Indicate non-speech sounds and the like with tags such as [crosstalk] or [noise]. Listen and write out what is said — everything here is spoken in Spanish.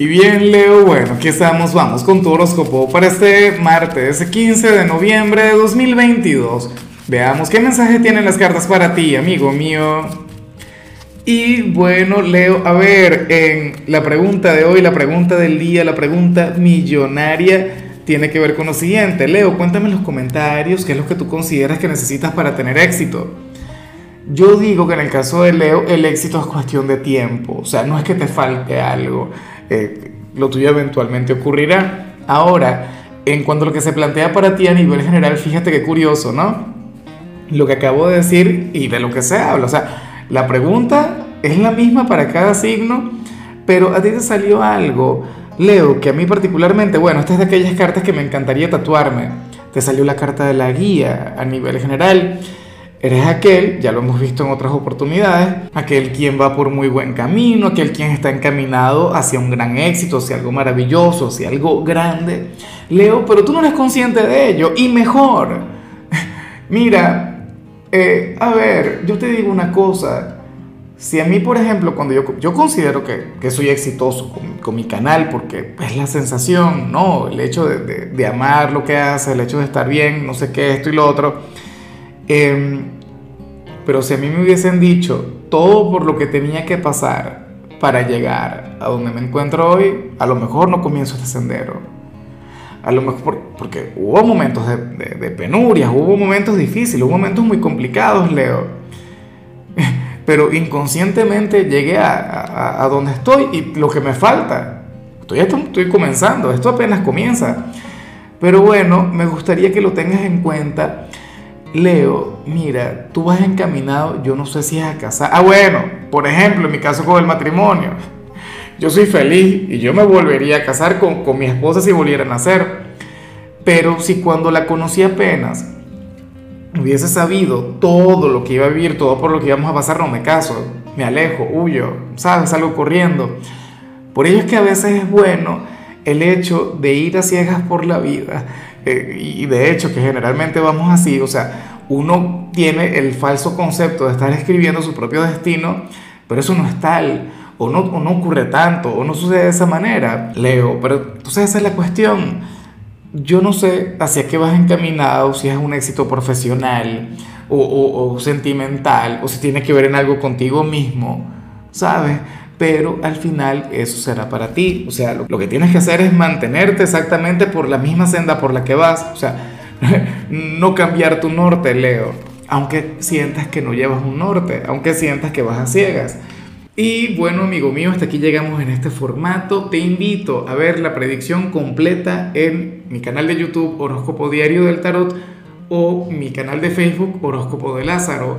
Y bien, Leo, bueno, aquí estamos, vamos con tu horóscopo para este martes 15 de noviembre de 2022. Veamos qué mensaje tienen las cartas para ti, amigo mío. Y bueno, Leo, a ver, en la pregunta de hoy, la pregunta del día, la pregunta millonaria, tiene que ver con lo siguiente. Leo, cuéntame en los comentarios qué es lo que tú consideras que necesitas para tener éxito. Yo digo que en el caso de Leo, el éxito es cuestión de tiempo, o sea, no es que te falte algo eh, lo tuyo eventualmente ocurrirá. Ahora, en cuanto a lo que se plantea para ti a nivel general, fíjate qué curioso, ¿no? Lo que acabo de decir y de lo que se habla. O sea, la pregunta es la misma para cada signo, pero a ti te salió algo, Leo, que a mí particularmente, bueno, esta es de aquellas cartas que me encantaría tatuarme. Te salió la carta de la guía a nivel general. Eres aquel, ya lo hemos visto en otras oportunidades, aquel quien va por muy buen camino, aquel quien está encaminado hacia un gran éxito, hacia algo maravilloso, hacia algo grande. Leo, pero tú no eres consciente de ello, y mejor. [laughs] Mira, eh, a ver, yo te digo una cosa. Si a mí, por ejemplo, cuando yo, yo considero que, que soy exitoso con, con, mi canal, porque es la sensación, ¿no? El hecho de, de, de amar lo que hace, el hecho de estar bien, no sé qué, esto y lo otro Em, pero si a mí me hubiesen dicho todo por lo que tenía que pasar para llegar a donde me encuentro hoy, a lo mejor no comienzo este sendero. A lo mejor porque hubo momentos de, penurias, hubo momentos difíciles, hubo momentos muy complicados, Leo. [laughs] Pero inconscientemente llegué a, a, donde estoy y lo que me falta. Estoy, estoy comenzando, esto apenas comienza. Pero bueno, me gustaría que lo tengas en cuenta Leo, mira, tú vas encaminado, yo no sé si es a casar. Ah, bueno, por ejemplo, en mi caso con el matrimonio. Yo soy feliz y yo me volvería a casar con, con mi esposa si volviera a nacer. Pero si cuando la conocí apenas hubiese sabido todo lo que iba a vivir, todo por lo que íbamos a pasar, no me caso, me alejo, huyo, ¿sabes? Salgo corriendo. Por ello es que a veces es bueno el hecho de ir a ciegas por la vida y de hecho que generalmente vamos así, o sea, uno tiene el falso concepto de estar escribiendo su propio destino, pero eso no es tal, o no, no ocurre tanto, o no sucede de esa manera, Leo, pero entonces esa es la cuestión. Yo no sé hacia qué vas encaminado, si es un éxito profesional o, o, o sentimental, o si tiene que ver en algo contigo mismo, ¿sabes? Pero al final eso será para ti. O sea, lo, que tienes que hacer es mantenerte exactamente por la misma senda por la que vas. O sea, [laughs] no cambiar tu norte, Leo. Aunque sientas que no llevas un norte, aunque sientas que vas a ciegas. Y bueno, amigo mío, hasta aquí llegamos en este formato. Te invito a ver la predicción completa en mi canal de YouTube Horóscopo Diario del Tarot o mi canal de Facebook Horóscopo de Lázaro.